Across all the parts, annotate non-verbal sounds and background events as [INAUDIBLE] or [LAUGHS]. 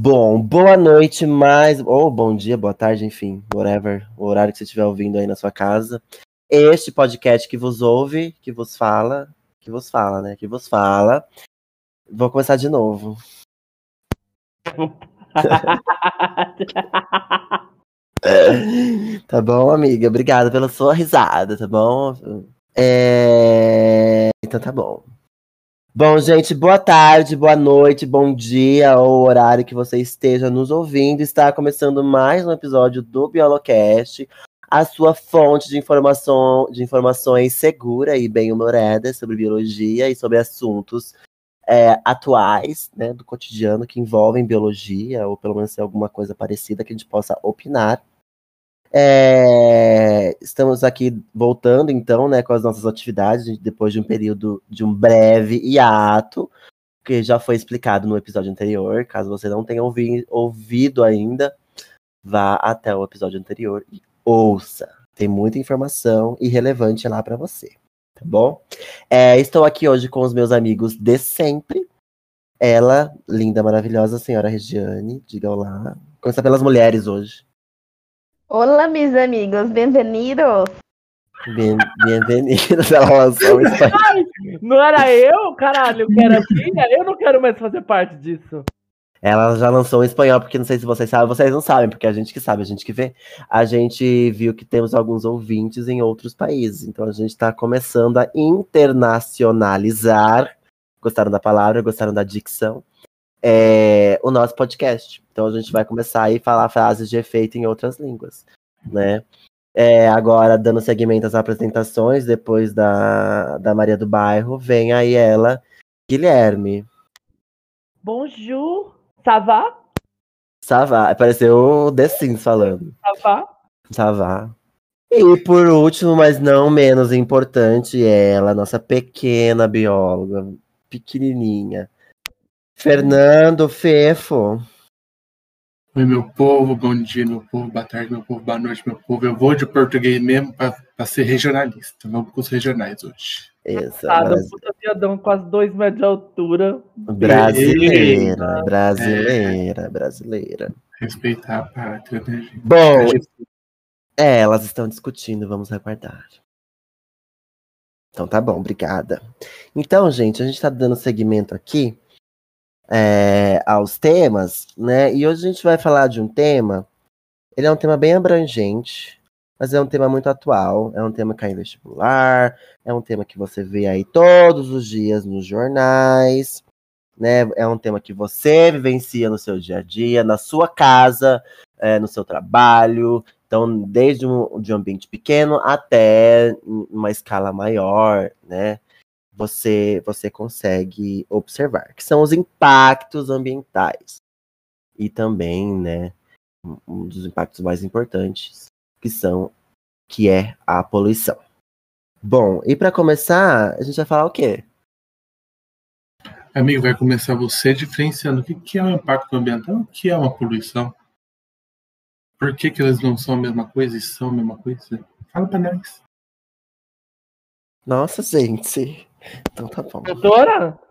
Bom, boa noite, mais. Ou bom dia, boa tarde, enfim, whatever, o horário que você estiver ouvindo aí na sua casa. Este podcast que vos ouve, que vos fala, que vos fala, né? Que vos fala. Vou começar de novo. [LAUGHS] tá bom, amiga? Obrigada pela sua risada, tá bom? É... Então tá bom. Bom, gente, boa tarde, boa noite, bom dia, ou horário que você esteja nos ouvindo. Está começando mais um episódio do Biolocast, a sua fonte de informação, de informações segura e bem-humorada sobre biologia e sobre assuntos é, atuais, né, do cotidiano que envolvem biologia, ou pelo menos alguma coisa parecida que a gente possa opinar. É, estamos aqui voltando, então, né, com as nossas atividades, depois de um período de um breve hiato, que já foi explicado no episódio anterior. Caso você não tenha ouvi ouvido ainda, vá até o episódio anterior e ouça. Tem muita informação irrelevante lá para você, tá bom? É, estou aqui hoje com os meus amigos de sempre. Ela, linda, maravilhosa senhora Regiane, diga olá. Começar pelas mulheres hoje. Olá, meus amigos, bem-vindos. Bem, bem-vindos, ela lançou Ai, Não era eu, caralho, que era filha? [LAUGHS] Eu não quero mais fazer parte disso. Ela já lançou em espanhol, porque não sei se vocês sabem, vocês não sabem, porque a gente que sabe, a gente que vê. A gente viu que temos alguns ouvintes em outros países, então a gente está começando a internacionalizar. Gostaram da palavra, gostaram da dicção? É, o nosso podcast. Então a gente vai começar a falar frases de efeito em outras línguas, né? É, agora, dando seguimento às apresentações, depois da, da Maria do Bairro, vem aí ela, Guilherme. Bonjour, ça va? Ça va. Apareceu o The Sims falando. Ça va? Ça va. E por último, mas não menos importante, ela, nossa pequena bióloga, pequenininha, Fernando Fefo. Oi, meu povo, bom dia, meu povo, boa tarde, meu povo, boa noite, meu povo. Eu vou de português mesmo para ser regionalista. Vamos com os regionais hoje. Isso, Cada puta piadão, quase dois metros de altura. Brasileira, brasileira, é. brasileira. Respeitar a pátria, né, gente? Bom, é, elas estão discutindo, vamos aguardar. Então tá bom, obrigada. Então, gente, a gente tá dando seguimento aqui é, aos temas, né? E hoje a gente vai falar de um tema. Ele é um tema bem abrangente, mas é um tema muito atual. É um tema que cai em vestibular, é um tema que você vê aí todos os dias nos jornais, né? É um tema que você vivencia no seu dia a dia, na sua casa, é, no seu trabalho. Então, desde um, de um ambiente pequeno até uma escala maior, né? Você, você consegue observar, que são os impactos ambientais. E também, né, um dos impactos mais importantes, que são que é a poluição. Bom, e para começar, a gente vai falar o quê? Amigo, vai começar você diferenciando o que é o impacto ambiental o que é uma poluição. Por que, que eles não são a mesma coisa e são a mesma coisa? Fala para nós. Nossa, gente. Então tá bom. Doutora? [LAUGHS]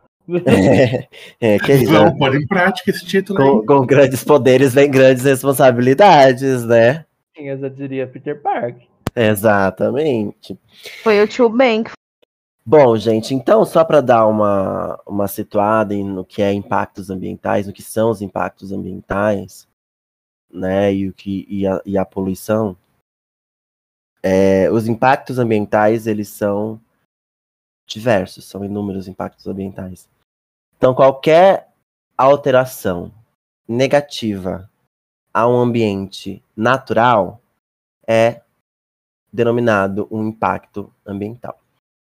É, é querida. Vamos pôr em prática esse título com, com, grandes poderes vem grandes responsabilidades, né? Sim, eu já diria Peter Park. Exatamente. Foi o tio Ben. Bom, gente, então, só para dar uma, uma situada no que é impactos ambientais, no que são os impactos ambientais, né, e, o que, e, a, e a poluição, é, os impactos ambientais, eles são diversos, são inúmeros impactos ambientais. Então, qualquer alteração negativa a um ambiente natural é denominado um impacto ambiental.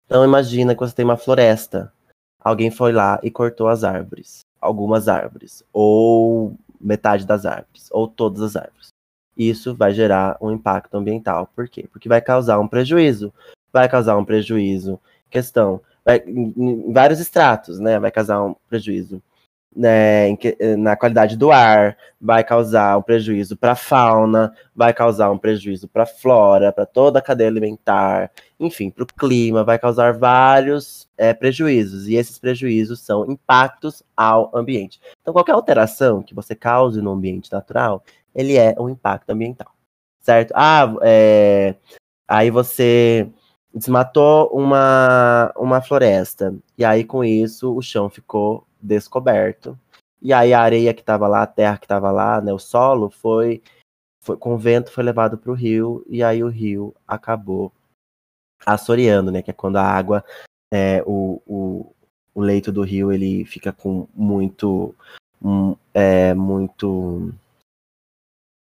Então, imagina que você tem uma floresta, alguém foi lá e cortou as árvores, algumas árvores, ou metade das árvores, ou todas as árvores. Isso vai gerar um impacto ambiental. Por quê? Porque vai causar um prejuízo. Vai causar um prejuízo questão. Vai, em vários estratos, né? Vai causar um prejuízo né, que- na qualidade do ar, vai causar um prejuízo para a fauna, vai causar um prejuízo para a flora, para toda a cadeia alimentar, enfim, para o clima, vai causar vários é, prejuízos. E esses prejuízos são impactos ao ambiente. Então, qualquer alteração que você cause no ambiente natural, ele é um impacto ambiental, certo? Ah, é, aí você desmatou uma, uma floresta, e aí com isso o chão ficou descoberto. E aí a areia que estava lá, a terra que estava lá, né, o solo, foi, foi com o vento foi levado para o rio, e aí o rio acabou assoreando, né, que é quando a água, é, o, o, o leito do rio, ele fica com muito, um, é, muito...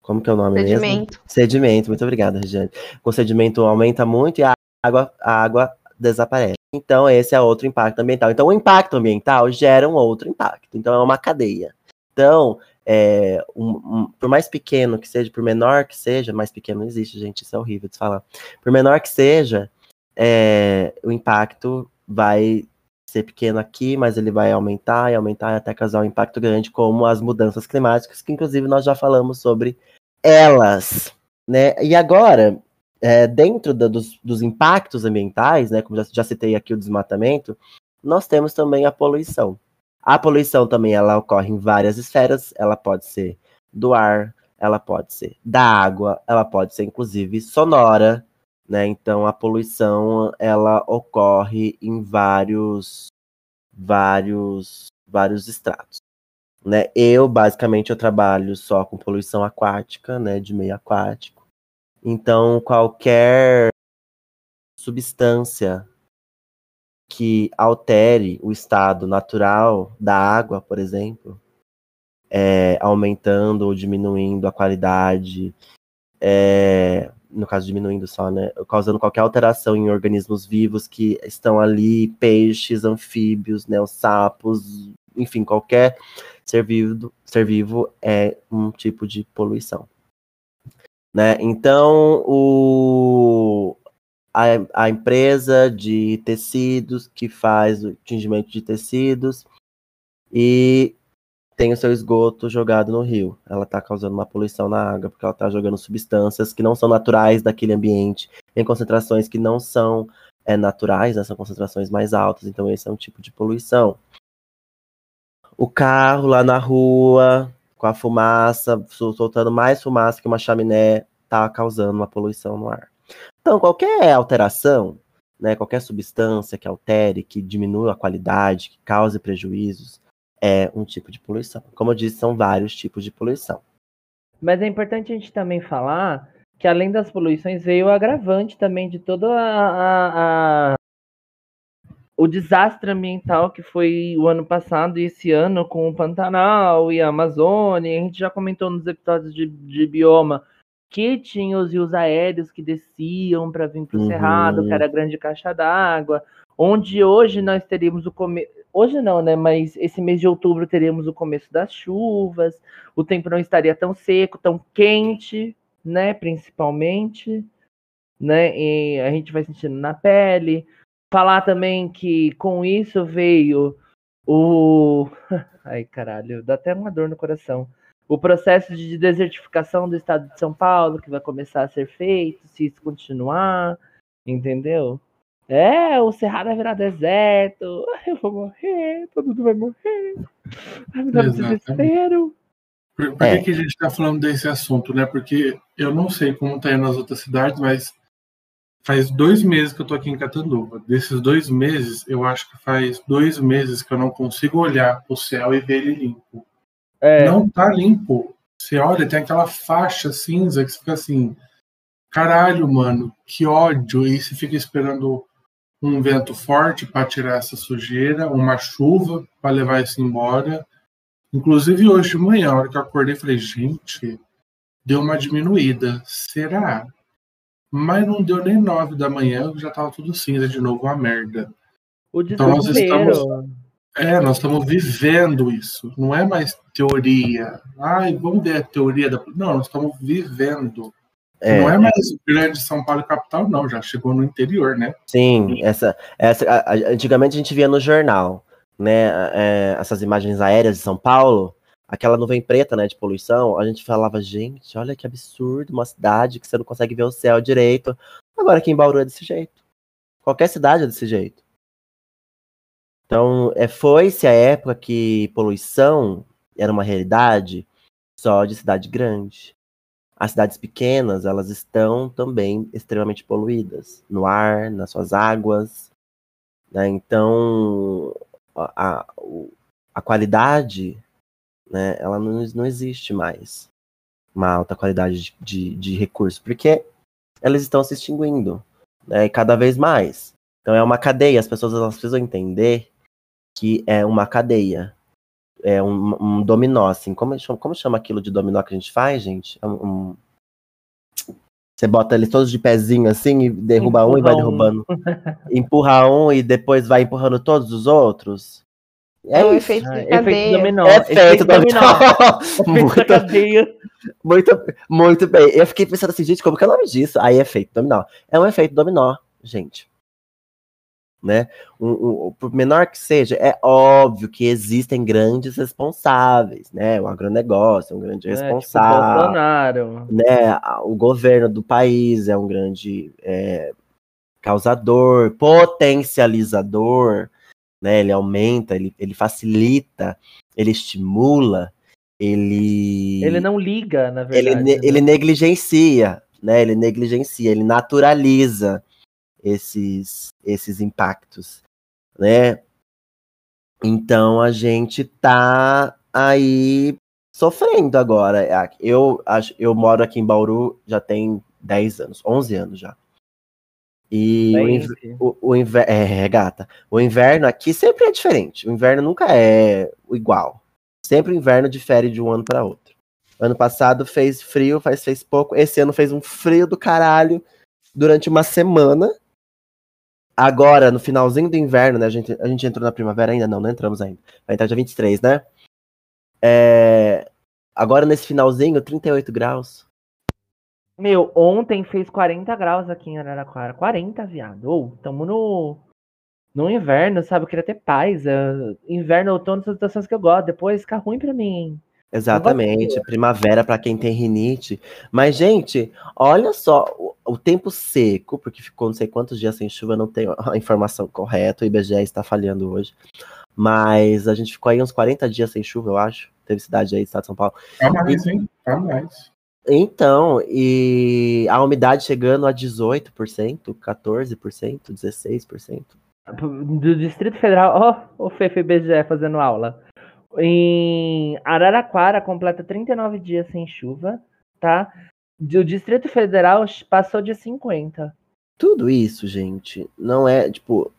Como que é o nome mesmo? Sedimento. Sedimento, muito obrigada, Regiane. O sedimento aumenta muito e a água, a água desaparece. Então, esse é outro impacto ambiental. Então, o impacto ambiental gera um outro impacto. Então, é uma cadeia. Então, é, um- um- por mais pequeno que seja, por menor que seja, mais pequeno não existe, gente, isso é horrível de falar. Por menor que seja, é, o impacto vai ser pequeno aqui, mas ele vai aumentar e aumentar até causar um impacto grande, como as mudanças climáticas, que inclusive nós já falamos sobre elas, né? E agora, é, dentro da- dos, dos impactos ambientais, né, como já, já citei aqui o desmatamento, nós temos também a poluição. A poluição também ela ocorre em várias esferas, ela pode ser do ar, ela pode ser da água, ela pode ser inclusive sonora, né? Então a poluição ela ocorre em vários vários vários estratos, né? Eu basicamente eu trabalho só com poluição aquática, né, de meio aquático. Então qualquer substância que altere o estado natural da água, por exemplo, é, aumentando ou diminuindo a qualidade, é, no caso diminuindo só, né, causando qualquer alteração em organismos vivos que estão ali, peixes, anfíbios, né, os sapos, enfim, qualquer ser vivo, ser vivo é um tipo de poluição. Né? Então, o, a, a empresa de tecidos que faz o tingimento de tecidos e tem o seu esgoto jogado no rio. Ela está causando uma poluição na água, porque ela está jogando substâncias que não são naturais daquele ambiente, em concentrações que não são é, naturais, né, são concentrações mais altas, então esse é um tipo de poluição. O carro lá na rua, com a fumaça, sol- soltando mais fumaça que uma chaminé, está causando uma poluição no ar. Então, qualquer alteração, né, qualquer substância que altere, que diminua a qualidade, que cause prejuízos, é um tipo de poluição. Como eu disse, são vários tipos de poluição. Mas é importante a gente também falar que além das poluições veio o agravante também de toda a- a- o desastre ambiental que foi o ano passado e esse ano com o Pantanal e a Amazônia. A gente já comentou nos episódios de, de bioma que tinha os rios aéreos que desciam para vir para o Uhum. Cerrado, que era a grande caixa d'água, onde hoje nós teríamos o começo. Hoje não, né? Mas esse mês de outubro teríamos o começo das chuvas, o tempo não estaria tão seco, tão quente, né? Principalmente, né? E a gente vai sentindo na pele. Falar também que com isso veio o. [LAUGHS] Ai, caralho, dá até uma dor no coração. O processo de desertificação do estado de São Paulo, que vai começar a ser feito, se isso continuar, entendeu? É, o Cerrado vai virar deserto. Eu vou morrer, todo mundo vai morrer. Ai, me dá um desespero. Por, por É. que, que a gente está falando desse assunto, né? Porque eu não sei como está aí nas outras cidades, mas faz dois meses que eu tô aqui em Catanduva. Desses dois meses, eu acho que faz dois meses que eu não consigo olhar o céu e ver ele limpo. É, Não tá limpo. Você olha, tem aquela faixa cinza que você fica assim, caralho, mano, que ódio. E você fica esperando um vento forte para tirar essa sujeira, uma chuva para levar isso embora. Inclusive hoje de manhã, a hora que eu acordei, falei, gente, deu uma diminuída. Será? Mas não deu nem nove da manhã, já tava tudo cinza de novo, uma merda. o então nós estamos- É, nós estamos vivendo isso. Não é mais teoria. Ai, vamos ver a teoria da. Não, nós estamos vivendo. É, Não é mais grande São Paulo capital, não. Já chegou no interior, né? Sim, essa, essa antigamente a gente via no jornal, né, é, essas imagens aéreas de São Paulo, aquela nuvem preta, né, de poluição, a gente falava, gente, olha que absurdo, uma cidade que você não consegue ver o céu direito. Agora aqui em Bauru é desse jeito. Qualquer cidade é desse jeito. Então, é, foi-se a época que poluição era uma realidade só de cidade grande. As cidades pequenas, elas estão também extremamente poluídas no ar, nas suas águas. Né? Então, a, a, a qualidade, né, ela não, não existe mais. Uma alta qualidade de, de, de recursos, porque elas estão se extinguindo, né, cada vez mais. Então é uma cadeia, as pessoas elas precisam entender que é uma cadeia, é um, um dominó, assim, como chama, como chama aquilo de dominó que a gente faz, gente? É um, um... Você bota eles todos de pezinho assim e derruba Empurra um e vai derrubando. Um. [LAUGHS] Empurra um e depois vai empurrando todos os outros. É, é um efeito, ah, efeito dominó. Efeito, [LAUGHS] efeito dominó. muito, cadeia. muito, muito bem. Eu fiquei pensando assim, gente, como que é o nome disso? Aí, efeito dominó. É um efeito dominó, gente né? Um, um, por menor que seja, é óbvio que existem grandes responsáveis, né? O agronegócio é um grande responsável. É, tipo Bolsonaro. Né? O governo do país é um grande é, causador, potencializador, né? Ele aumenta, ele, ele facilita, ele estimula, ele. Ele não liga, na verdade. Ele, né? ele negligencia, né? Ele negligencia, ele naturaliza esses, esses impactos, né? Então a gente tá aí sofrendo agora. Eu, eu moro aqui em Bauru já tem 10 anos, 11 anos já. E o, o, o inverno. É, gata. O inverno aqui sempre é diferente. O inverno nunca é igual. Sempre o inverno difere de um ano para outro. Ano passado fez frio, faz, fez pouco. Esse ano fez um frio do caralho durante uma semana. Agora, no finalzinho do inverno, né? A gente, a gente entrou na primavera ainda? Não, não entramos ainda. Vai entrar dia 23, né? É... Agora, nesse finalzinho, 38 graus. Meu, ontem fez 40 graus aqui em Araraquara. 40, viado. Ou, tamo no, no inverno, sabe? Eu queria ter paz. Uh, inverno, outono são situações que eu gosto. Depois fica ruim pra mim. Exatamente, primavera para quem tem rinite. Mas, gente, olha só, o, o, tempo seco, porque ficou não sei quantos dias sem chuva, não tenho a informação correta, o IBGE está falhando hoje. Mas a gente ficou aí uns 40 dias sem chuva, eu acho. Teve cidade aí, estado de São Paulo. Tá mais, hein? Tá mais. Então, e a umidade chegando a 18%, 14%, 16%. Do Distrito Federal, ó, o FFBGE fazendo aula. Em Araraquara completa 39 dias sem chuva, tá? O Distrito Federal passou de 50. Tudo isso, gente, não é, tipo,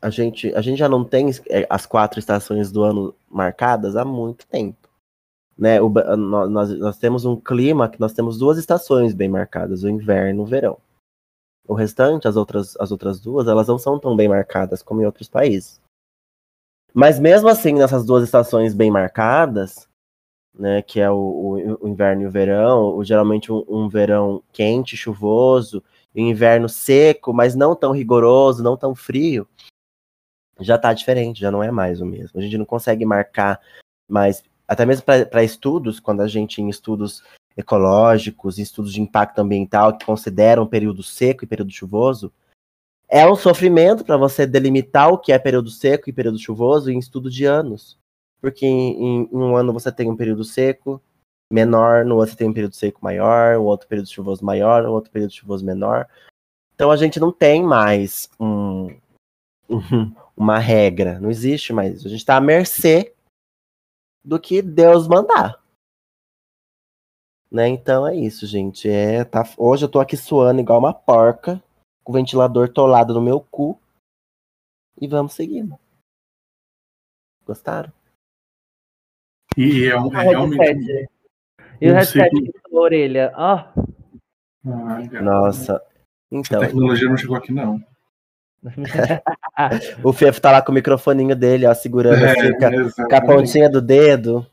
a gente, a gente já não tem é, as quatro estações do ano marcadas há muito tempo. Né? O, nós, nós temos um clima que nós temos duas estações bem marcadas, o inverno e o verão. O restante, as outras, as outras duas, elas não são tão bem marcadas como em outros países. Mas mesmo assim, nessas duas estações bem marcadas, né, que é o, o, o inverno e o verão, o, geralmente um, um, verão quente, chuvoso, e um inverno seco, mas não tão rigoroso, não tão frio, já está diferente, já não é mais o mesmo. A gente não consegue marcar mais, até mesmo para estudos, quando a gente em estudos ecológicos, estudos de impacto ambiental que consideram período seco e período chuvoso, é um sofrimento para você delimitar o que é período seco e período chuvoso em estudo de anos. Porque em, em, um ano você tem um período seco menor, no outro você tem um período seco maior, o outro período chuvoso maior, o outro período chuvoso menor. Então a gente não tem mais um, um, [LAUGHS] uma regra, não existe mais. A gente está à mercê do que Deus mandar. Né? Então é isso, gente. É, tá, hoje eu tô aqui suando igual uma porca com o ventilador tolado no meu cu. E vamos seguindo. Gostaram? E é, um, é realmente. E o headset da orelha, ó. Oh. Nossa. Então. A tecnologia não chegou aqui, não. [LAUGHS] o Fefo tá lá com o microfoninho dele, ó, segurando é, assim, com, a, pontinha do dedo.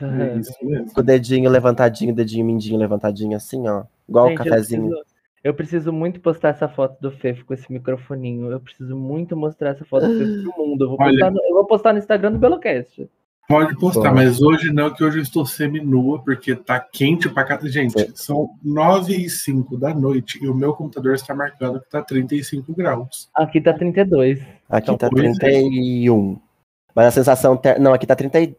É isso mesmo. Com o dedinho levantadinho, dedinho mindinho levantadinho, assim, ó. Igual o cafezinho. Eu Eu preciso muito postar essa foto do Fefo com esse microfoninho. Eu preciso muito mostrar essa foto do Fefo pro mundo. Eu vou, postar no, eu vou postar no Instagram do Belocast. Pode postar, Bom. mas hoje não, que hoje eu estou seminua, porque tá quente pra cá. Gente, É. são 9 e 5 da noite e o meu computador está marcando que tá 35 graus. Aqui tá 32. Aqui Então, tá pois é. 31. Mas a sensação. Ter... Não, aqui tá 30... e-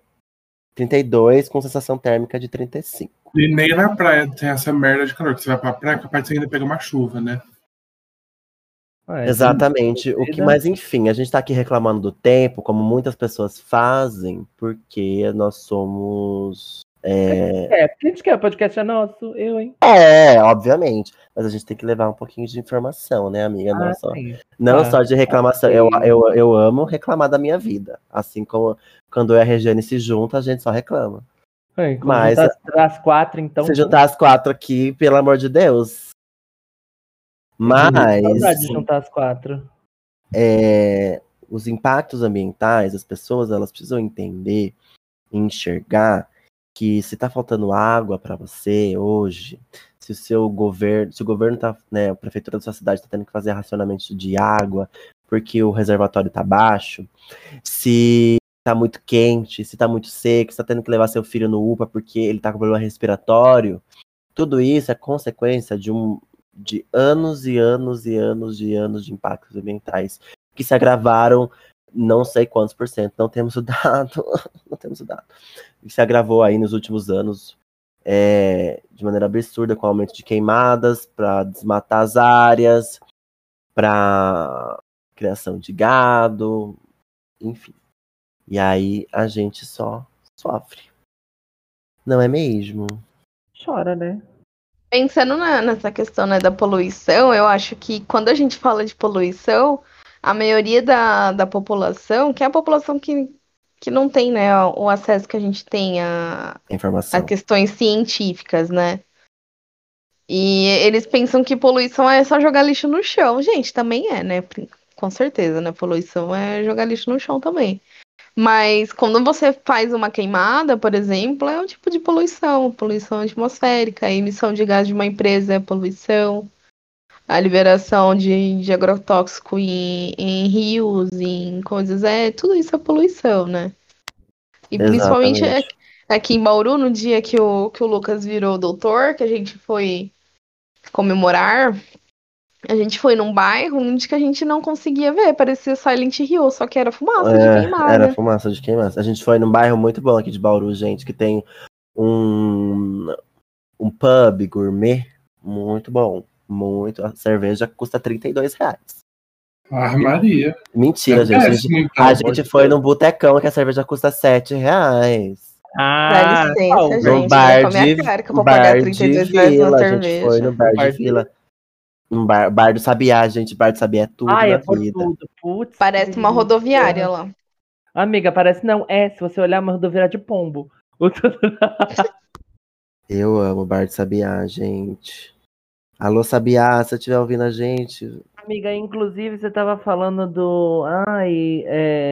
32 com sensação térmica de 35. E nem na praia tem essa merda de calor, que você vai pra praia, capaz de você ainda pegar uma chuva, né? Ah, é, Exatamente. O que, mas enfim, a gente tá aqui reclamando do tempo, como muitas pessoas fazem, porque nós somos. É, É, porque a gente quer, o podcast é nosso, eu, hein? é, obviamente. Mas a gente tem que levar um pouquinho de informação, né, amiga? Não, Ah, só, sim. não Ah, só de reclamação. Eu, eu, eu amo reclamar da minha vida. Assim como quando eu e a Regiane se juntam, a gente só reclama. Quando Mas- as quatro, então. Se juntar as quatro aqui, pelo amor de Deus. Mas. Saudade de juntar as quatro. é, os impactos ambientais, as pessoas elas precisam entender enxergar que se está faltando água para você hoje, se o seu governo, se o governo tá, né, a prefeitura da sua cidade está tendo que fazer racionamento de água porque o reservatório está baixo, se está muito quente, se está muito seco, se está tendo que levar seu filho no UPA porque ele está com problema respiratório, tudo isso é consequência de um de anos e anos e anos e anos de impactos ambientais que se agravaram não sei quantos por cento, não temos o dado, [LAUGHS] não temos o dado. E se agravou aí nos últimos anos é, de maneira absurda com o aumento de queimadas para desmatar as áreas, para criação de gado, enfim. E aí a gente só sofre. Não é mesmo? Chora, né? Pensando na- nessa questão né, da poluição, eu acho que quando a gente fala de poluição, a maioria da, da população, que é a população que, que não tem né, o acesso que a gente tem a, Informação. a questões científicas, né? E eles pensam que poluição é só jogar lixo no chão. Gente, também é, né? Com certeza, né? Poluição é jogar lixo no chão também. Mas quando você faz uma queimada, por exemplo, é um tipo de poluição, poluição atmosférica, a emissão de gás de uma empresa é poluição, a liberação de, de agrotóxico em, em rios, em coisas, é tudo isso é poluição, né? E principalmente Exatamente. aqui em Bauru, no dia que o, que o Lucas virou doutor, que a gente foi comemorar, a gente foi num bairro onde que a gente não conseguia ver, parecia Silent Hill, só que era fumaça de É, queimada. era fumaça de queimadas. A gente foi num bairro muito bom aqui de Bauru, gente, que tem um, um pub gourmet muito bom. Muito. A cerveja custa 32 reais. Ah, Maria. Mentira, É gente. A gente, péssimo, então, a gente foi num botecão que a cerveja custa 7 reais. Ah, Dá licença, gente. Bar de, cara que eu vou bar pagar de 32 reais vila. na A gente foi cerveja. no bar de de- vila. Um bar, bar do Sabiá, gente. Bar do Sabiá é tudo Ai, na é por vida. tudo. Putz. Parece uma rodoviária lá. Amiga, parece não. É, se você olhar uma rodoviária de pombo. Eu amo bar de Sabiá, gente. Alô, Sabiá, se você estiver ouvindo a gente, Amiga, inclusive você tava falando do. Ai, é.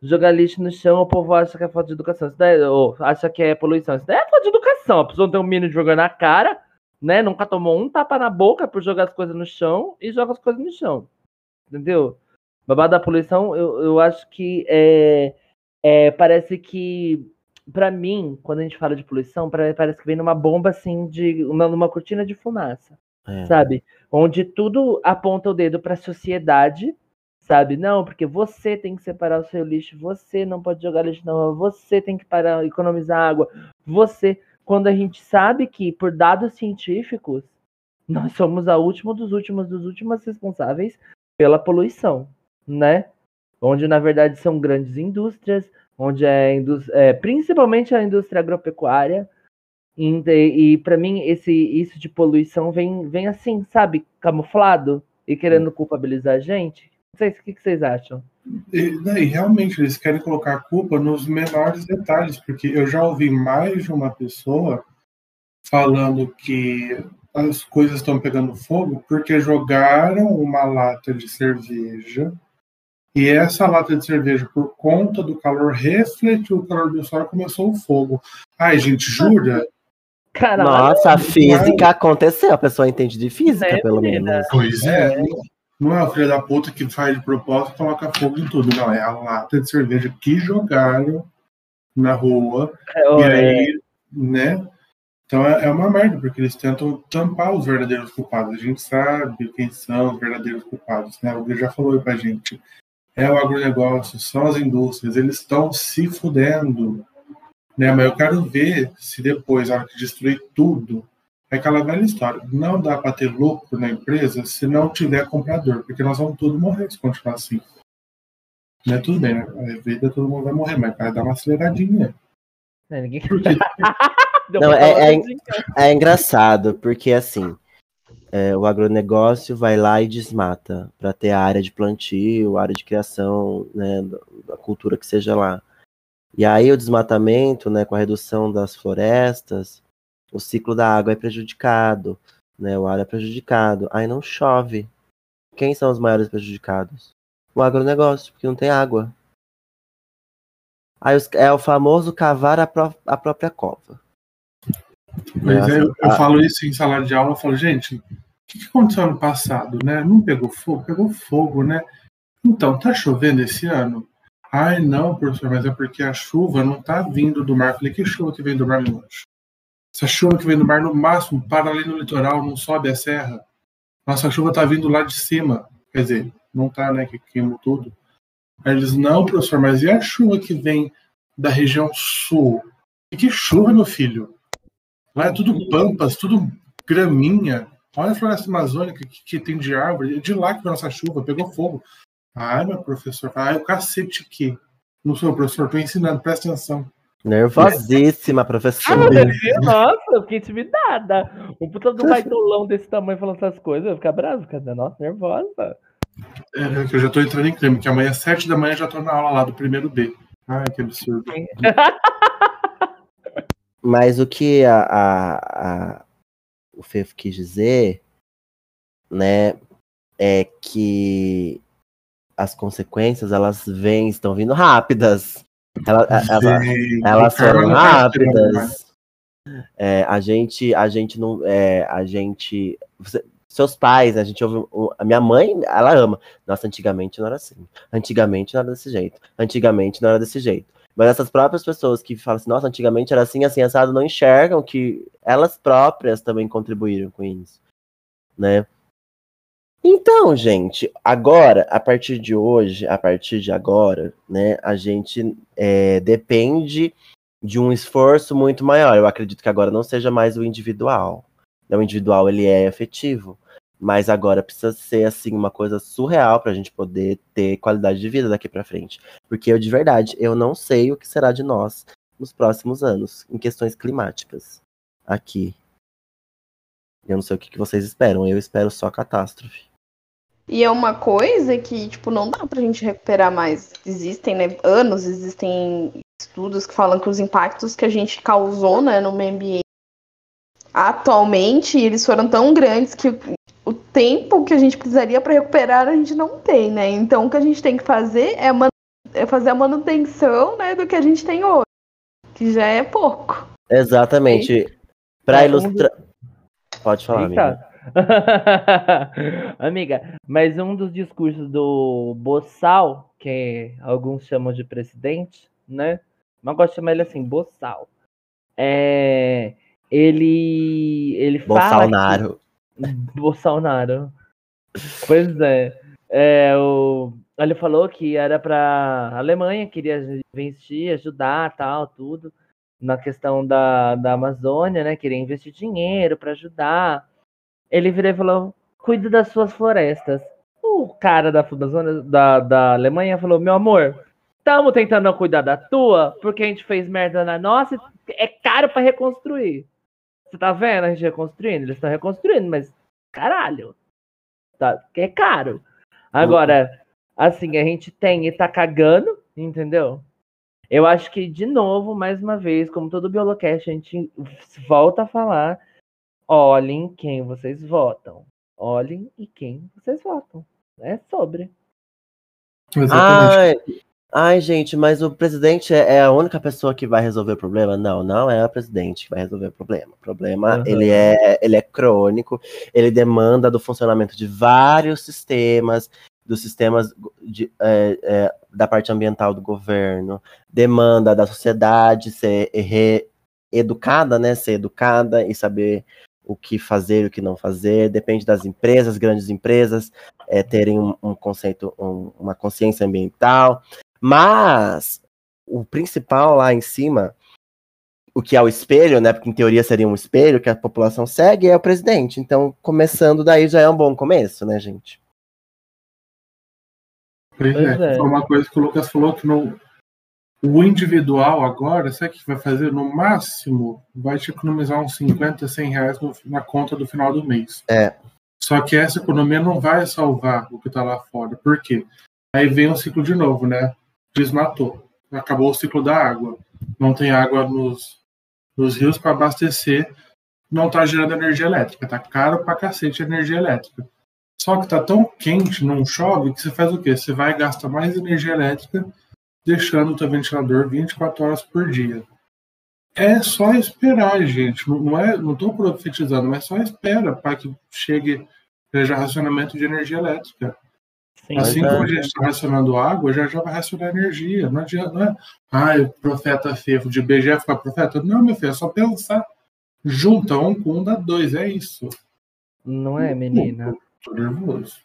Jogar lixo no chão, o povo acha que é falta de educação. Isso daí, ou acha que é poluição. Isso daí é falta de educação. A pessoa tem um menino jogando na cara, né? Nunca tomou um tapa na boca por jogar as coisas no chão e joga as coisas no chão. Entendeu? Babado da poluição, eu, eu acho que é, é, parece que, pra mim, quando a gente fala de poluição, pare- parece que vem numa bomba assim, de uma, numa cortina de fumaça é, sabe? Onde tudo aponta o dedo para a sociedade, sabe? Não, porque você tem que separar o seu lixo, você não pode jogar lixo na rua, você tem que parar, economizar água, você. Quando a gente sabe que, por dados científicos, nós somos a última dos últimos dos últimos responsáveis pela poluição, né? Onde, na verdade, são grandes indústrias, onde é, é principalmente a indústria agropecuária, e, e para mim, esse, isso de poluição vem, vem assim, sabe, camuflado e querendo culpabilizar a gente. Sei o que, que vocês acham. E, né, e realmente eles querem colocar a culpa nos menores detalhes, porque eu já ouvi mais de uma pessoa falando que as coisas estão pegando fogo porque jogaram uma lata de cerveja e essa lata de cerveja, por conta do calor, refletiu o calor do sol e começou o fogo. Ai, gente, jura? Caralho. Nossa, a física aconteceu. A pessoa entende de física, Né, pelo menos. Pois é. Não é o filho da puta que faz de propósito e coloca fogo em tudo. Não, é a lata de cerveja que jogaram na rua. É, E aí, né? Então é, é uma merda, porque eles tentam tampar os verdadeiros culpados. A gente sabe quem são os verdadeiros culpados, né? O Gui já falou aí pra gente. É o agronegócio, são as indústrias, eles estão se fudendo. Né? Mas eu quero ver se depois, na hora que destruir tudo, é aquela velha história. Não dá para ter lucro na empresa se não tiver comprador, porque nós vamos todos morrer se continuar assim. Né? Tudo bem, né? A vida todo mundo vai morrer, mas vai dar uma aceleradinha. né, ninguém... Porque [LAUGHS] Não, é- é- assim, É engraçado, porque assim, é, o agronegócio vai lá e desmata para ter a área de plantio, a área de criação, né, da cultura que seja lá. E aí o desmatamento, né, com a redução das florestas, o ciclo da água é prejudicado, né, o ar é prejudicado. Aí não chove. Quem são os maiores prejudicados? O agronegócio, porque não tem água. Aí os- é o famoso cavar a, pró- a própria cova. Mas eu, eu falo isso em sala de aula, eu falo, gente, o que, que aconteceu ano passado, né? Não pegou fogo? Pegou fogo, né? Então, tá chovendo esse ano? Ai, não, professor, mas é porque a chuva não tá vindo do mar. Eu falei, que chuva que vem do mar, meu anjo? Essa chuva que vem do mar, no máximo, para ali no litoral, não sobe a serra. Nossa, chuva tá vindo lá de cima. Quer dizer, não tá, né, que queimou tudo. Aí eles, não, professor, mas e a chuva que vem da região sul? E que chuva, meu filho? Lá é tudo pampas, tudo graminha. Olha a floresta amazônica que, que tem de árvore. É de lá que a nossa chuva, pegou fogo. Ai, meu professor. Ai, o cacete que. Não sou professor, tô ensinando, presta atenção. Nervosíssima, Ah, professora. Deus, nossa, eu fiquei intimidada. Um puta do baitolão desse tamanho falando essas coisas, eu ia ficar bravo, cara. Nossa, nervosa. É, que eu já tô entrando em crime, que amanhã, às sete da manhã, já tô na aula lá do primeiro B. Ai, que absurdo. [LAUGHS] Mas o que a, a, a- o Fefo quis dizer, né, é que as consequências, elas vêm, estão vindo rápidas. Ela- ela- elas foram rápidas. É, a gente, a gente não, é, a gente, você- seus pais, a gente ouve, a minha mãe, ela ama. Nossa, antigamente não era assim. Antigamente não era desse jeito. Antigamente não era desse jeito. Mas essas próprias pessoas que falam assim, nossa, antigamente era assim, assim, assado, não enxergam que elas próprias também contribuíram com isso, né? Então, gente, agora, a partir de hoje, a partir de agora, né, a gente é, depende de um esforço muito maior. Eu acredito que agora não seja mais o individual. O individual ele é efetivo, mas agora precisa ser assim uma coisa surreal para a gente poder ter qualidade de vida daqui para frente. Porque eu de verdade eu não sei o que será de nós nos próximos anos em questões climáticas aqui. Eu não sei o que vocês esperam. Eu espero só catástrofe. E é uma coisa que, tipo, não dá pra gente recuperar mais. Existem, né, anos, existem estudos que falam que os impactos que a gente causou, né, no meio ambiente atualmente, eles foram tão grandes que o- tempo que a gente precisaria para recuperar, a gente não tem, né? Então, o que a gente tem que fazer é, man- é fazer a manutenção, né, do que a gente tem hoje, que já é pouco. Exatamente. Para É, ilustrar. Pode falar. Eita. Amiga, [LAUGHS] mas um dos discursos do Boçal, que alguns chamam de presidente, né? Mas eu gosto de chamar ele assim, Boçal. É, ele, ele fala que- Bolsonaro. Bolsonaro. Pois é. é o, ele falou que era para a Alemanha, queria investir, ajudar, tal, tudo, na questão da, da Amazônia, né? Queria investir dinheiro para ajudar. Ele virou e falou: cuide das suas florestas. O cara da, da, da, Alemanha falou: meu amor, estamos tentando cuidar da tua, porque a gente fez merda na nossa é caro para reconstruir. Você tá vendo a gente reconstruindo? Eles estão reconstruindo, mas caralho. Tá, é caro. Agora, assim, a gente tem e tá cagando, entendeu? Eu acho que, de novo, mais uma vez, como todo Biolocast, a gente volta a falar: olhem quem vocês votam. Olhem e quem vocês votam. É sobre. Exatamente. Ai, Ai, gente, mas o presidente é é a única pessoa que vai resolver o problema? Não, não é o presidente que vai resolver o problema. O problema, Aham. ele, é, ele é crônico, ele demanda do funcionamento de vários sistemas, dos sistemas de, é, é, da parte ambiental do governo, demanda da sociedade ser re- educada, né? Ser educada e saber o que fazer e o que não fazer. Depende das empresas, grandes empresas, é, terem um, um conceito, um- uma consciência ambiental. Mas o principal lá em cima, o que é o espelho, né? Porque em teoria seria um espelho que a população segue, é o presidente. Então, começando daí já é um bom começo, né, gente? Pois, é. é. Foi uma coisa que o Lucas falou que no, o individual agora, sabe o que vai fazer? No máximo, vai te economizar uns 50, 100 reais no- na conta do final do mês. É. Só que essa economia não vai salvar o que está lá fora. Por quê? Aí vem um ciclo de novo, né? Desmatou. Acabou o ciclo da água. Não tem água nos, nos rios para abastecer. Não está gerando energia elétrica. Tá caro pra cacete a energia elétrica. Só que tá tão quente, não chove, que você faz o quê? Você vai e gasta mais energia elétrica, deixando o teu ventilador 24 horas por dia. É só esperar, gente. Não, é, não tô profetizando, mas só espera para que chegue já racionamento de energia elétrica. Sim, Assim como a gente está racionando água, já já vai racionar energia. Não adianta, não é? Ah, o profeta ferro de BGF ficar profeta. Não, meu filho, é só pensar. Junta um com um dá dois, é isso. Não é, menina? Tô nervoso.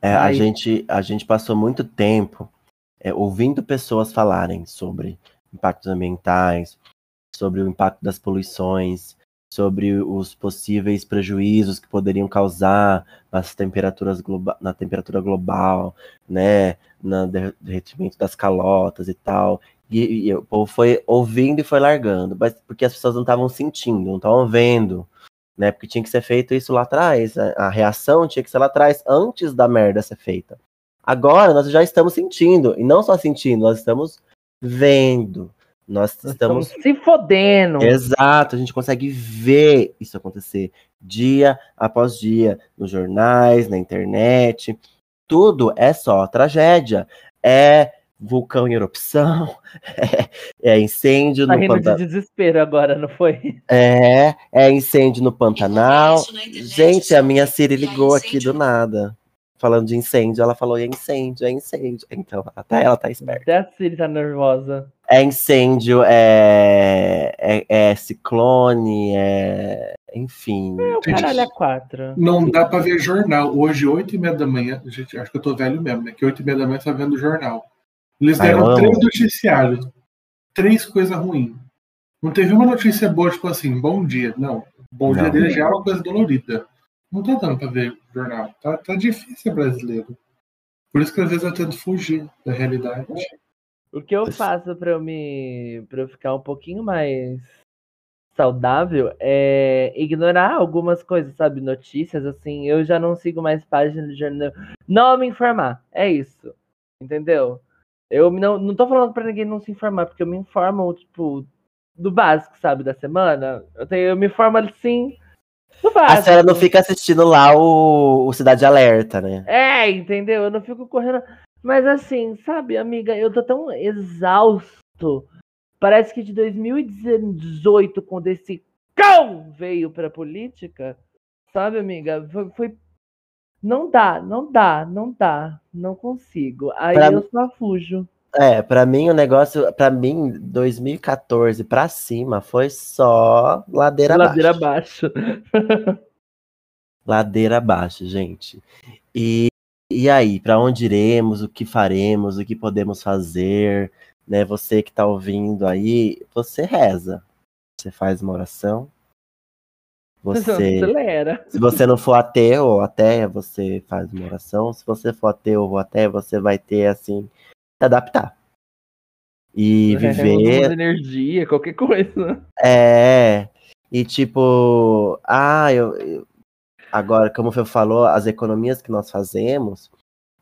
É, a, gente, a gente passou muito tempo é, ouvindo pessoas falarem sobre impactos ambientais, sobre o impacto das poluições, sobre os possíveis prejuízos que poderiam causar nas temperaturas globa na temperatura global, né, no derre- derretimento das calotas e tal. E, e o povo foi ouvindo e foi largando, mas porque as pessoas não estavam sentindo, não estavam vendo, né? Porque tinha que ser feito isso lá atrás, a, a reação tinha que ser lá atrás, antes da merda ser feita. Agora nós já estamos sentindo, e não só sentindo, nós estamos vendo. Nós Nós estamos estamos se fodendo. Exato, a gente consegue ver isso acontecer dia após dia, nos jornais, na internet. Tudo é só tragédia. É vulcão em erupção, é, [LAUGHS] é incêndio Tá no rindo de Pantanal. desespero agora, não foi? É, é incêndio no Pantanal. Gente, a minha Siri ligou aqui do nada. Falando de incêndio, ela falou: é incêndio, é incêndio. Então, até ela tá esperta. Até a Siri tá nervosa. É incêndio, é, é, é ciclone, é. Enfim. É o caralho a quatro. Não dá pra ver jornal. Hoje, 8 e meia da manhã, gente, acho que eu tô velho mesmo, né? Que 8 e meia da manhã tá vendo o jornal. Eles Ah, deram três noticiários. Três coisas ruins. Não teve uma notícia boa, tipo assim, bom dia. Não. Bom dia Não. dele já é uma coisa dolorida. Não tá dando pra ver jornal. Tá, tá difícil ser brasileiro. Por isso que às vezes eu tento fugir da realidade. O que eu faço pra eu me. pra eu ficar um pouquinho mais saudável é ignorar algumas coisas, sabe? Notícias, assim. Eu já não sigo mais páginas de jornal. Não me informar. É isso. Entendeu? Eu não, não tô falando pra ninguém não se informar, porque eu me informo, tipo, do básico, sabe, da semana. Eu, tenho, eu me informo assim. A senhora não fica assistindo lá o, o Cidade Alerta, né? É, entendeu? Eu não fico correndo. Mas assim, sabe, amiga, eu tô tão exausto. Parece que de 2018, quando esse cão veio pra política, sabe, amiga? Foi. foi- Não dá, não dá, não dá. Não consigo. Aí Pra- eu só fujo. É, pra mim o negócio, pra mim, 2014 pra cima foi só ladeira, Ladeira abaixo. abaixo. Ladeira abaixo, gente. E, e aí, pra onde iremos, o que faremos, o que podemos fazer, né? Você que tá ouvindo aí, você reza. Você faz uma oração. Você, [LAUGHS] Acelera. se você não for ateu ou ateia, você faz uma oração. Se você for ateu ou ateia, você vai ter assim adaptar. E [LAUGHS] É, viver energia, qualquer coisa. é, e tipo, ah, eu, eu- agora, como você falou, as economias que nós fazemos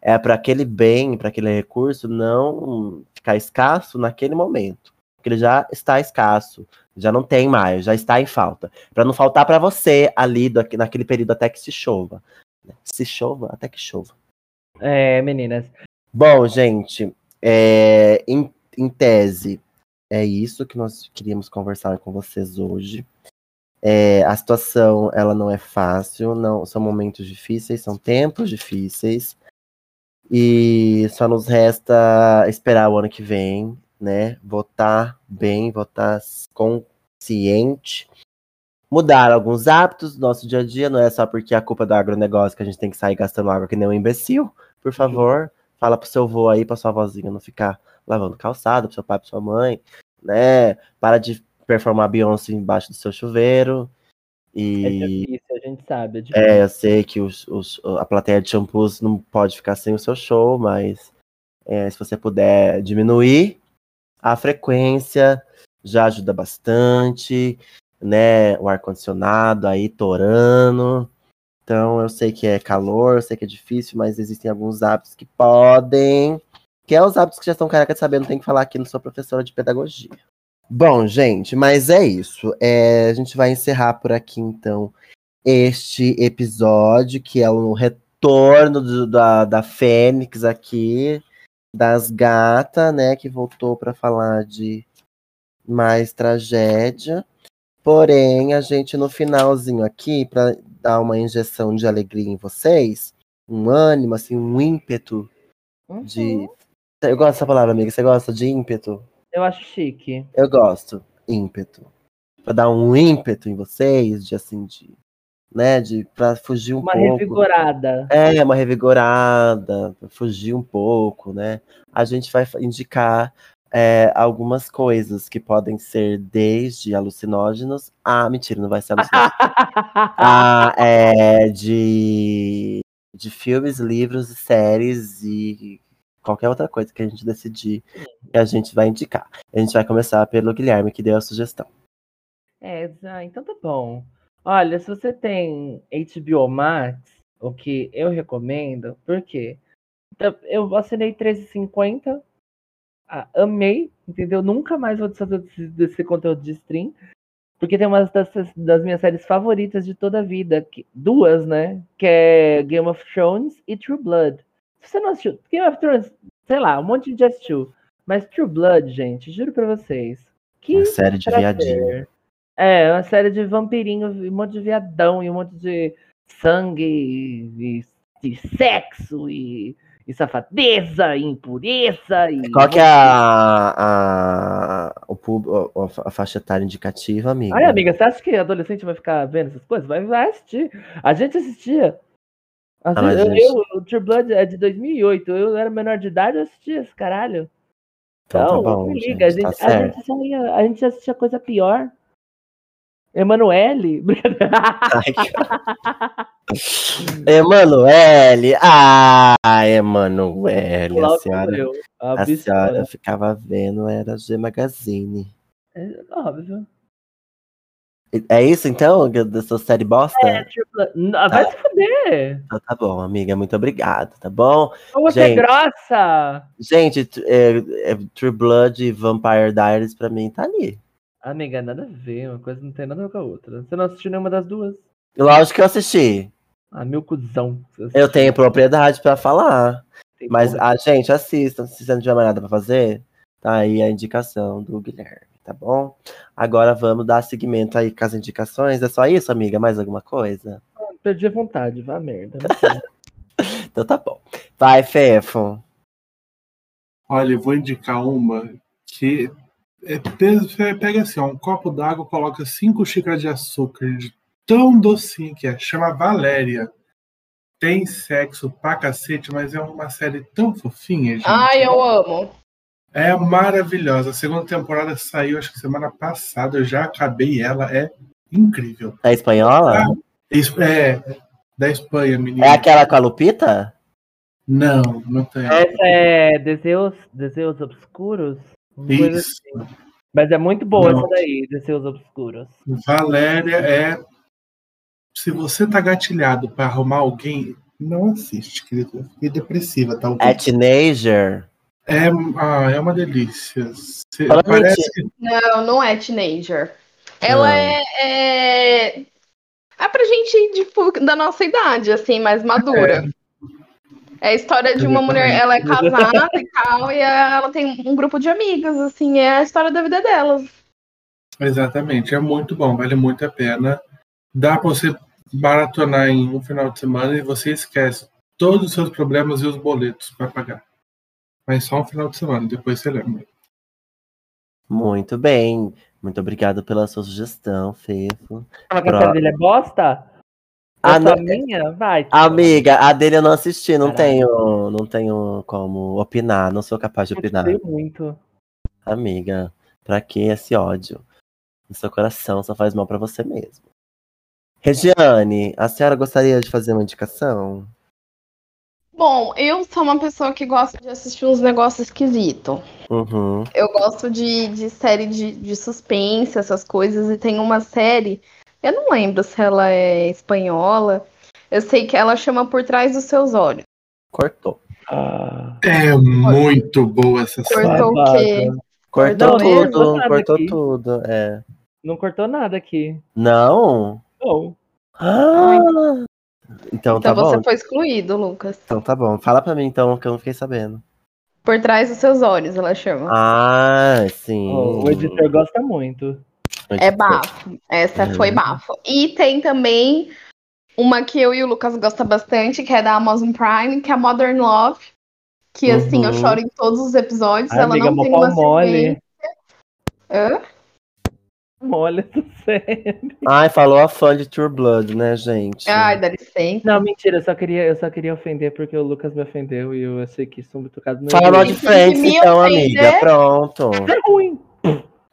é para aquele bem, para aquele recurso não ficar escasso naquele momento, porque ele já está escasso, já não tem mais, já está em falta, para não faltar para você ali do- naquele período até que se chova, né? se chova até que chova. É, meninas. Bom, gente, é, em, em tese, é isso que nós queríamos conversar com vocês hoje. É, a situação ela não é fácil, não são momentos difíceis, são tempos difíceis. E só nos resta esperar o ano que vem, né? Votar bem, votar consciente, mudar alguns hábitos do nosso dia a dia. Não é só porque é a culpa do agronegócio que a gente tem que sair gastando água que nem um imbecil. Por favor, fala pro seu avô aí, pra sua vozinha não ficar lavando calçado, pro seu pai, pra sua mãe, né? Para de performar Beyoncé embaixo do seu chuveiro. E... É difícil, a gente sabe. É, É, eu sei que os, os- a plateia de shampoos não pode ficar sem o seu show, mas é, se você puder diminuir a frequência, já ajuda bastante, né? O ar-condicionado aí torando. Então, eu sei que é calor, eu sei que é difícil, mas existem alguns hábitos que podem. Que é os hábitos que já estão careca de saber, não tem que falar aqui, não sou professora de pedagogia. Bom, gente, mas é isso. É, a gente vai encerrar por aqui, então, este episódio, que é o retorno do- da, da Fênix aqui, das gatas, né, que voltou para falar de mais tragédia. Porém, a gente no finalzinho aqui, para dar uma injeção de alegria em vocês, um ânimo, assim, um ímpeto Uhum. de. Eu gosto dessa palavra, amiga. Você gosta de ímpeto? Eu acho chique. Eu gosto. Ímpeto. Pra dar um ímpeto em vocês, de assim, de. Né, de. Pra fugir um Uma pouco. revigorada. É, uma revigorada, pra fugir um pouco, né? A gente vai indicar é, algumas coisas que podem ser desde alucinógenos a. Mentira, não vai ser alucinógeno. a, [LAUGHS] é, de, de filmes, livros, séries e qualquer outra coisa que a gente decidir que a gente vai indicar. A gente vai começar pelo Guilherme, que deu a sugestão. É, ah, então tá bom. Olha, se você tem HBO Max, o que eu recomendo, por quê? Eu- Eu assinei 13,50, ah, amei, entendeu? Nunca mais vou desfazer desse, desse conteúdo de stream, porque tem uma das, das minhas séries favoritas de toda a vida, que- duas, né? Que é Game of Thrones e True Blood. Se você não assistiu, Game of Thrones, sei lá, um monte de gente assistiu, mas True Blood, gente, juro pra vocês, que Uma série de viadinho. É, uma série de vampirinhos, e um monte de viadão e um monte de sangue e, e- e sexo e, e safadeza e impureza e Qual que é a, a, o a, a faixa etária indicativa, amiga? Ai, amiga, você acha que adolescente vai ficar vendo essas coisas? Vai, vai assistir. A gente assistia. Ah, eu, gente- eu- o True Blood é de 2008. Eu era menor de idade, eu assistia esse caralho. Então tá Não, bom, liga. gente, a, tá gente, a, certo. gente ia- a gente assistia coisa pior. Emanuele? [LAUGHS] Emanuele! Ah, Emanuele! A senhora. A senhora ficava vendo, era G Magazine. É óbvio. É isso então, dessa série bosta? É, True Blood. Não, Vai se fuder. Então tá bom, amiga, muito obrigado, tá bom? Como você é grossa. Gente, é, é, True Blood e Vampire Diaries pra mim tá ali. Amiga, nada a ver. Uma coisa não tem nada a ver com a outra. Você não assistiu nenhuma das duas? Lógico que eu assisti. Ah, meu cuzão. Eu tenho propriedade pra falar. Tem Mas porra. a gente assista, se você não tiver mais nada pra fazer, tá aí a indicação do Guilherme, tá bom? Agora vamos dar seguimento aí com as indicações. É só isso, amiga? Mais alguma coisa? Perdi a vontade, vá merda. [LAUGHS] Então tá bom. Vai, Fefo. Olha, eu vou indicar uma que é, pe- pega assim, ó, um copo d'água, coloca cinco xícaras de açúcar, de tão docinho que é. Chama Valéria. Tem sexo pra cacete, mas é uma série tão fofinha, gente. Ai, eu amo. É maravilhosa. A segunda temporada saiu, acho que semana passada. Eu já acabei ela. É incrível. É espanhola? Isso é da Espanha, menina. É aquela com a Lupita? Não, não tem. Essa é Deseos, Deseos Obscuros? Isso. assim. Mas é muito boa Não. essa daí, Deseos Obscuros. Valéria é. Se você tá gatilhado pra arrumar alguém, não assiste, querido. Fiquei depressiva, tá? É teenager? É, ah, é uma delícia. Cê- parece que Não, não é teenager. Ela Não. é, é. É pra gente tipo, da nossa idade, assim, mais madura. É a história de uma mulher, ela é casada e tal, e ela tem um grupo de amigas, assim, é a história da vida delas. Exatamente, é muito bom, vale muito a pena. Dá pra você maratonar em um final de semana e você esquece todos os seus problemas e os boletos para pagar. Mas só um final de semana, depois você lembra. Muito bem. Muito obrigado pela sua sugestão, Fefo. Fala que a série dele é bosta? Ah, Essa não- minha? Vai. Amiga, a dele eu não assisti, não tenho, não tenho como opinar, não sou capaz de opinar. Gostei muito. Amiga, pra que esse ódio? No seu coração só faz mal pra você mesmo. Regiane, a senhora gostaria de fazer uma indicação? Bom, eu sou uma pessoa que gosta de assistir uns negócios esquisitos. Uhum. Eu gosto de, de série de, de suspense, essas coisas, e tem uma série, eu não lembro se ela é espanhola, eu sei que ela chama Por Trás dos Seus Olhos. Cortou. Ah, É muito boa essa série. Cortou o quê? Cortou Não, não tudo, cortou aqui. tudo, é. Não cortou nada aqui. Não? Não. Ah! Então tá Então você bom. foi excluído, Lucas. Então tá bom. Fala pra mim então, que eu não fiquei sabendo. Por Trás dos Seus Olhos, ela chama. Ah, sim. O editor gosta muito. É bafo. Essa Uhum. foi bafo. E tem também uma que eu e o Lucas gostam bastante, que é da Amazon Prime, que é Modern Love. Que assim, eu Uhum. choro em todos os episódios. Ai, ela amiga, não tem uma mole. Hã? Mole [LAUGHS] essa série. Ai, falou a fã de True Blood, né, gente? Ai, dá licença. Não, mentira, eu só queria, eu só queria ofender porque o Lucas me ofendeu e eu achei que isso me tocado no Fala de Friends, me então, ofender- amiga. Pronto. É ruim,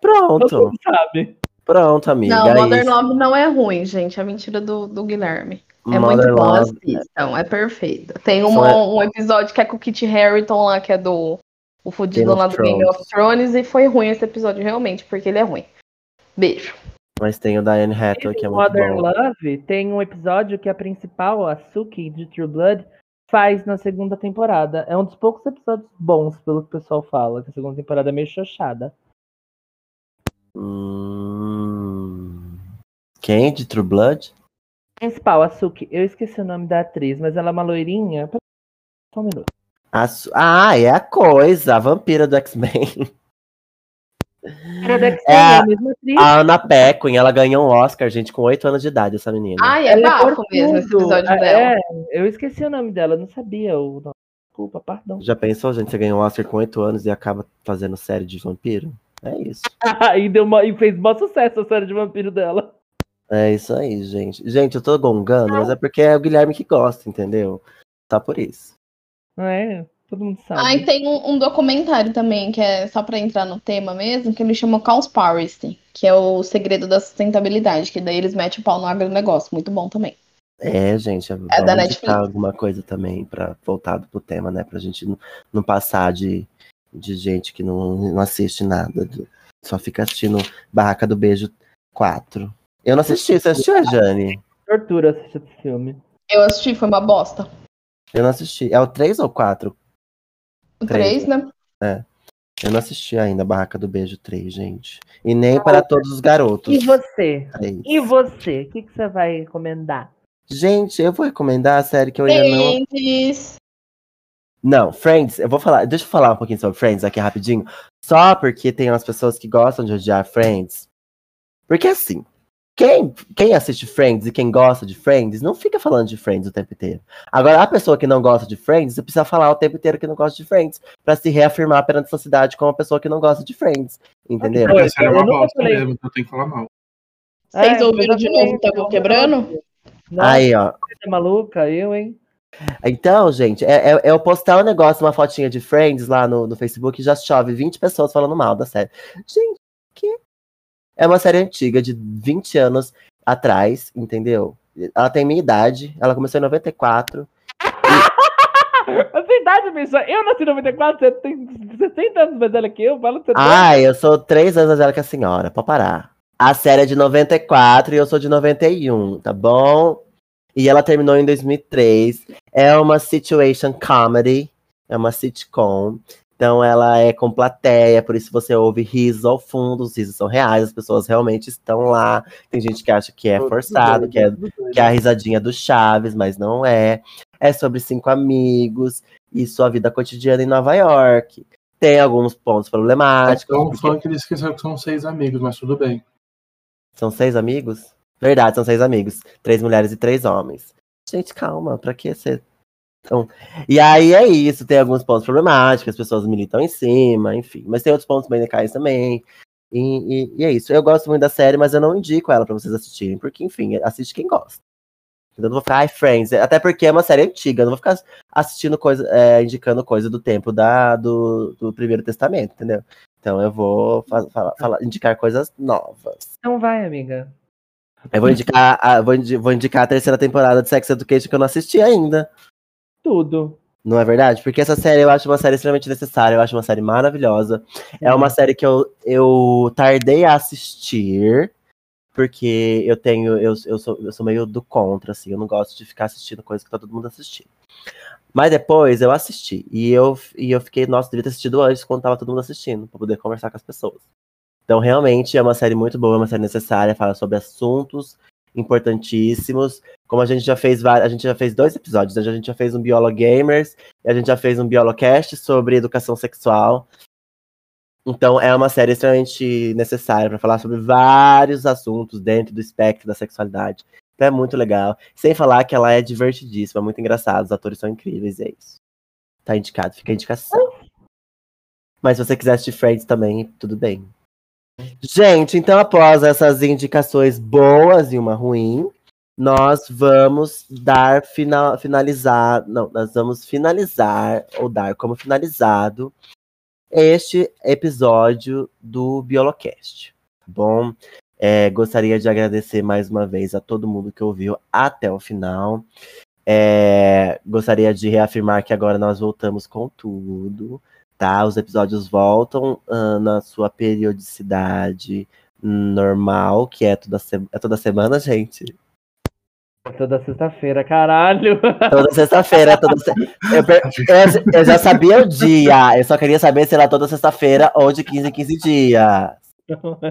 Pronto. sabe. Pronto, amiga. Não, é Modern isso. Love não é ruim, gente. É mentira do, do Guilherme. É muito Modern bom, Love. assistam. É perfeito. Tem uma- é- um episódio que é com o Kit Harington lá, que é do o fudido lá do Game of Thrones, e foi ruim esse episódio, realmente, porque ele é ruim. Beijo. Mas tem o Diane Hathaway, que é muito Modern bom. Love tem um episódio que a principal, a Suki de True Blood, faz na segunda temporada. É um dos poucos episódios bons, pelo que o pessoal fala, que a segunda temporada é meio xoxada. Hum... Quem? De True Blood? Principal, a Suki, eu esqueci o nome da atriz, mas ela é uma loirinha. Só um minuto. A su- Ah, é a coisa, a vampira do X-Men. Era da X-Men, É é a- atriz. A Ana Paquin, ela ganhou um Oscar, gente, com 8 anos de idade, essa menina. Ai, é Ela bafo por mesmo esse episódio É, dela. eu esqueci o nome dela, não sabia o nome. Desculpa, perdão. Já pensou, gente, você ganhou um Oscar com 8 anos e acaba fazendo série de vampiro? É isso. [LAUGHS] e, deu uma- e fez mó sucesso a série de vampiro dela. É isso aí, gente. Gente, eu tô gongando, mas é porque é o Guilherme que gosta, entendeu? Tá por isso. É? Todo mundo sabe. Ai, tem um, um documentário também, que é só pra entrar no tema mesmo, que ele chama Cowspiracy, que é o segredo da sustentabilidade, que daí eles metem o pau no agronegócio. Muito bom também. É, gente, vamos da indicar Netflix. alguma coisa também para voltado pro tema, né? Pra gente não, não passar de, de gente que não, não assiste nada, do- só fica assistindo Barraca do Beijo 4. Eu não assisti, você assistiu, Jane? Tortura assistir esse filme. Eu assisti, foi uma bosta. Eu não assisti. É o 3 ou 4? O Três. 3, né? Eu não assisti ainda Barraca do Beijo 3, gente. E nem para todos os garotos. E você? E você? O que, que você vai recomendar? Gente, eu vou recomendar a série que eu ainda não. Não, Friends, eu vou falar. Deixa eu falar um pouquinho sobre Friends aqui rapidinho. Só porque tem umas pessoas que gostam de odiar Friends. Porque assim, quem, quem assiste Friends e quem gosta de Friends não fica falando de Friends o tempo inteiro. Agora, a pessoa que não gosta de Friends precisa falar o tempo inteiro que não gosta de Friends. Pra se reafirmar perante a sociedade como uma pessoa que não gosta de Friends. Entendeu? Oi, Porque a série é eu uma bosta mesmo, então tem que falar mal. Vocês É, ouviram de novo o. Tabu Quebrando? Nossa, Aí, ó. você é maluca? Eu, hein? Então, gente, é, é, é eu postar um negócio, uma fotinha de Friends lá no, no Facebook e já chove 20 pessoas falando mal da série. Gente, que? É uma série antiga, de 20 anos atrás, entendeu? Ela tem minha idade, ela começou em 94. A sua idade, bicha. Eu nasci em 94, você tem 60 anos mais velha que eu. Fala você Ai, eu sou 3 anos mais velha que a senhora, pode parar. A série é de 94 e eu sou de 91, tá bom? E ela terminou em 2003. É uma situation comedy, é uma sitcom. Então ela é com plateia, por isso você ouve risos ao fundo, os risos são reais, as pessoas realmente estão lá. Tem gente que acha que é forçado, que é, que é a risadinha do Chaves, mas não é. É sobre cinco amigos e sua vida cotidiana em Nova York. Tem alguns pontos problemáticos. É tão porque- fã que ele esqueceu que são seis amigos, mas tudo bem. São seis amigos? Verdade, são seis amigos. Três mulheres e três homens. Gente, calma, pra que ser tão. E aí é isso, tem alguns pontos problemáticos, as pessoas militam em cima, enfim. Mas tem outros pontos bem legais também. E, e- e é isso. Eu gosto muito da série, mas eu não indico ela pra vocês assistirem, porque, enfim, assiste quem gosta. Eu não vou ficar, ai, Friends, até porque é uma série antiga, eu não vou ficar assistindo coisa, é, indicando coisa do tempo da, do, do Primeiro Testamento, entendeu? Então eu vou indicar coisas novas. Então vai, amiga. Eu vou indicar, a, vou, indi- vou indicar a terceira temporada de Sex Education que eu não assisti ainda. Tudo. Não é verdade? Porque essa série eu acho uma série extremamente necessária, eu acho uma série maravilhosa. É uma série que eu, eu tardei a assistir, porque eu tenho. Eu, eu, sou, eu sou meio do contra, assim, eu não gosto de ficar assistindo coisas que tá todo mundo assistindo. Mas depois eu assisti. E eu, e eu fiquei, nossa, devia ter assistido antes quando tava todo mundo assistindo, pra poder conversar com as pessoas. Então, realmente, é uma série muito boa, é uma série necessária, fala sobre assuntos importantíssimos. Como a gente já fez a gente já fez dois episódios, né? a gente já fez um Biolo Gamers e a gente já fez um Biolocast sobre educação sexual. Então, é uma série extremamente necessária para falar sobre vários assuntos dentro do espectro da sexualidade. Então, é muito legal. Sem falar que ela é divertidíssima, muito engraçada, os atores são incríveis, é isso. Tá indicado, fica a indicação. Mas se você quiser assistir Friends também, tudo bem. Gente, então após essas indicações boas e uma ruim, nós vamos dar final, finalizar, não, nós vamos finalizar ou dar como finalizado este episódio do Biolocast, tá bom? É, gostaria de agradecer mais uma vez a todo mundo que ouviu até o final. É, gostaria de reafirmar que agora nós voltamos com tudo, tá? Os episódios voltam ah, na sua periodicidade normal, que é toda, é toda semana, gente. É Toda sexta-feira, caralho. [LAUGHS] Toda sexta-feira, toda se... eu, eu- eu já sabia o dia, eu só queria saber se era toda sexta-feira ou de 15 em 15 dias.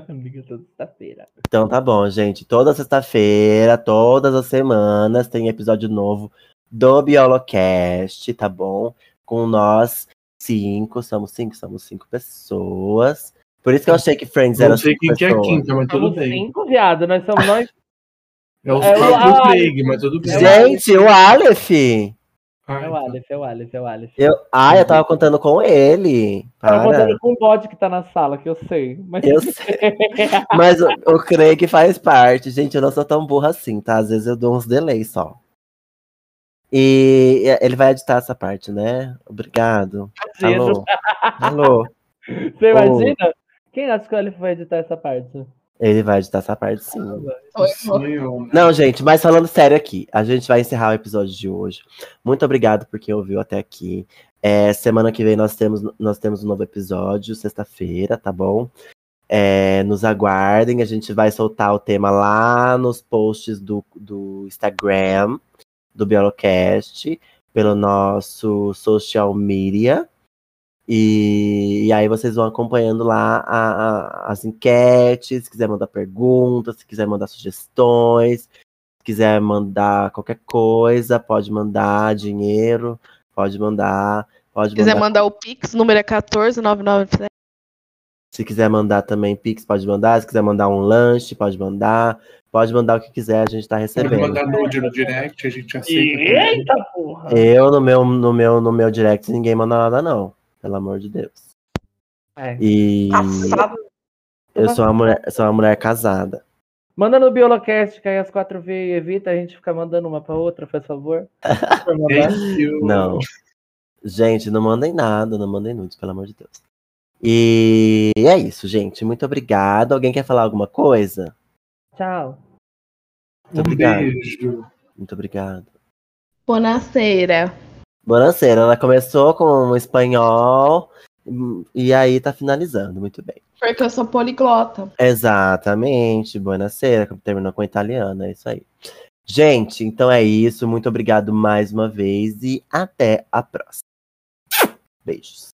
amiga, toda sexta-feira. Então tá bom, gente. Toda sexta-feira, todas as semanas, tem episódio novo do Biolocast, tá bom? Com nós cinco, somos cinco, somos cinco pessoas. Por isso que eu achei que Friends era Não sei cinco quem que é a pessoas. quinta, mas tudo Somos bem. cinco, viado. Nós somos [LAUGHS] nós. É os É o próprios Aleph. Craig, mas tudo bem. Gente, o Aleph! Ah, É o Aleph, é o Aleph, é o Aleph. Eu, ah, eu tava contando com ele. Tava Para. contando com o bode que tá na sala, que eu sei. Mas Eu [LAUGHS] sei. Mas o, o Craig faz parte. Gente, eu não sou tão burra assim, tá? Às vezes eu dou uns delays só. E ele vai editar essa parte, né? Obrigado. Alô? Alô? [LAUGHS] Você imagina? Quem acha que o Aleph vai editar essa parte? Ele vai editar essa parte sim. Sou eu. Não, gente, mas falando sério aqui, a gente vai encerrar o episódio de hoje. Muito obrigado por quem ouviu até aqui. É, semana que vem nós temos, nós temos um novo episódio, sexta-feira, tá bom? É, nos aguardem, a gente vai soltar o tema lá nos posts do, do Instagram, do Biolocast, pelo nosso social media. E, e aí vocês vão acompanhando lá a- a- as enquetes, se quiser mandar perguntas, se quiser mandar sugestões, se quiser mandar qualquer coisa, pode mandar dinheiro, pode mandar, pode Se quiser mandar. mandar o Pix, número é 14997. Se quiser mandar também Pix, pode mandar. Se quiser mandar um lanche, pode mandar. Pode mandar o que quiser, a gente tá Pode recebendo. mandar nude no direct, a gente aceita. também. Eita porra! Eu, no meu, no meu, no meu direct, ninguém manda nada, não. Pelo amor de Deus. É. E Passado. eu sou uma mulher, sou uma mulher casada. Manda no Biolocast, que aí as 4V e evita a gente ficar mandando uma pra outra, faz favor. [LAUGHS] Não. Gente, não mandem nada, não mandem nudes, pelo amor de Deus. E é isso, gente. Muito obrigado. Alguém quer falar alguma coisa? Tchau. Muito Um obrigado. beijo. Muito obrigado. Bonaceira. Bonaceira, ela começou com um espanhol e aí tá finalizando. Muito bem. Porque eu sou poliglota. Exatamente. Bonaceira, terminou com italiano, é isso aí. Gente, então é isso. Muito obrigado mais uma vez e até a próxima. Beijos.